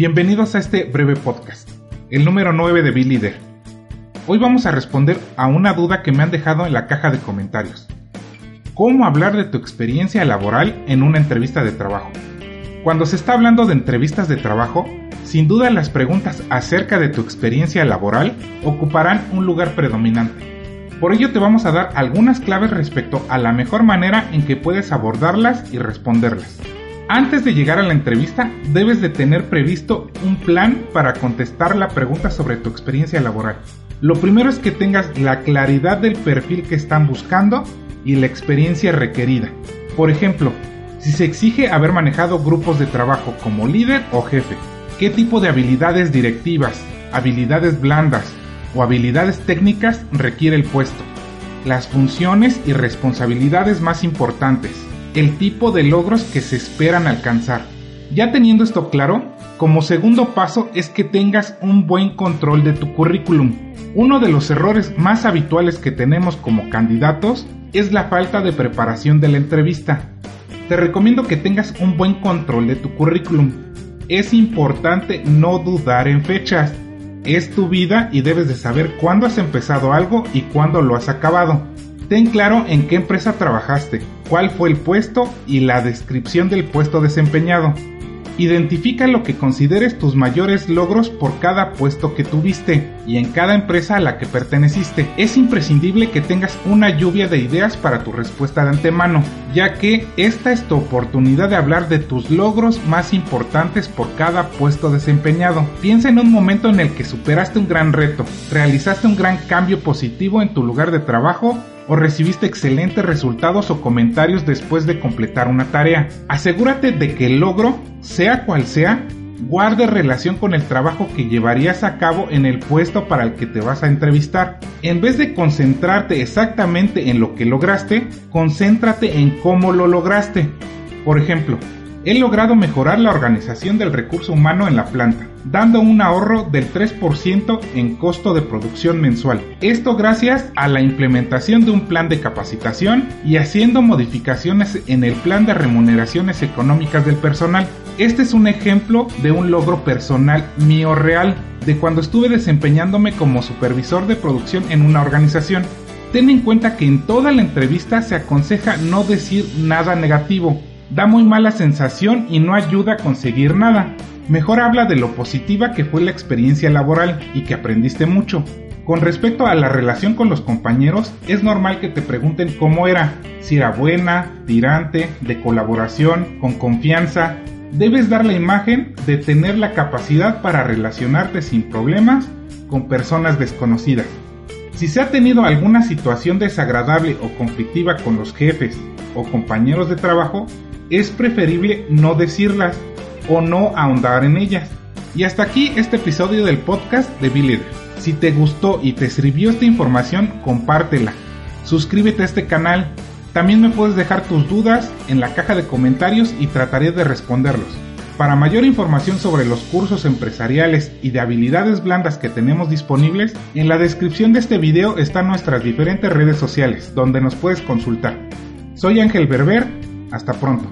Bienvenidos a este breve podcast, el número 9 de Be Leader. Hoy vamos a responder a una duda que me han dejado en la caja de comentarios. ¿Cómo hablar de tu experiencia laboral en una entrevista de trabajo? Cuando se está hablando de entrevistas de trabajo, sin duda las preguntas acerca de tu experiencia laboral ocuparán un lugar predominante. Por ello te vamos a dar algunas claves respecto a la mejor manera en que puedes abordarlas y responderlas. Antes de llegar a la entrevista, debes de tener previsto un plan para contestar la pregunta sobre tu experiencia laboral. Lo primero es que tengas la claridad del perfil que están buscando y la experiencia requerida. Por ejemplo, si se exige haber manejado grupos de trabajo como líder o jefe, qué tipo de habilidades directivas, habilidades blandas, o habilidades técnicas requiere el puesto, las funciones y responsabilidades más importantes, el tipo de logros que se esperan alcanzar. Ya teniendo esto claro, como segundo paso es que tengas un buen control de tu currículum. Uno de los errores más habituales que tenemos como candidatos es la falta de preparación de la entrevista. Te recomiendo que tengas un buen control de tu currículum. Es importante no dudar en fechas es tu vida y debes de saber cuándo has empezado algo y cuándo lo has acabado. Ten claro en qué empresa trabajaste, cuál fue el puesto y la descripción del puesto desempeñado. Identifica lo que consideres tus mayores logros por cada puesto que tuviste y en cada empresa a la que perteneciste. Es imprescindible que tengas una lluvia de ideas para tu respuesta de antemano, ya que esta es tu oportunidad de hablar de tus logros más importantes por cada puesto desempeñado. Piensa en un momento en el que superaste un gran reto, realizaste un gran cambio positivo en tu lugar de trabajo o recibiste excelentes resultados o comentarios después de completar una tarea. Asegúrate de que el logro, sea cual sea, guarde relación con el trabajo que llevarías a cabo en el puesto para el que te vas a entrevistar. En vez de concentrarte exactamente en lo que lograste, concéntrate en cómo lo lograste. Por ejemplo, he logrado mejorar la organización del recurso humano en la planta, dando un ahorro del 3% en costo de producción mensual. Esto gracias a la implementación de un plan de capacitación y haciendo modificaciones en el plan de remuneraciones económicas del personal. Este es un ejemplo de un logro personal mío real, de cuando estuve desempeñándome como supervisor de producción en una organización. Ten en cuenta que en toda la entrevista se aconseja no decir nada negativo, da muy mala sensación y no ayuda a conseguir nada. Mejor habla de lo positiva que fue la experiencia laboral y que aprendiste mucho. Con respecto a la relación con los compañeros, es normal que te pregunten cómo era, si era buena, tirante, de colaboración, con confianza. Debes dar la imagen de tener la capacidad para relacionarte sin problemas con personas desconocidas. Si se ha tenido alguna situación desagradable o conflictiva con los jefes o compañeros de trabajo, es preferible no decirlas o no ahondar en ellas. Y hasta aquí este episodio del podcast de Be Si te gustó y te sirvió esta información, compártela. Suscríbete a este canal. También me puedes dejar tus dudas en la caja de comentarios y trataré de responderlos. Para mayor información sobre los cursos empresariales y de habilidades blandas que tenemos disponibles, en la descripción de este video están nuestras diferentes redes sociales donde nos puedes consultar. Soy Ángel Berber hasta pronto.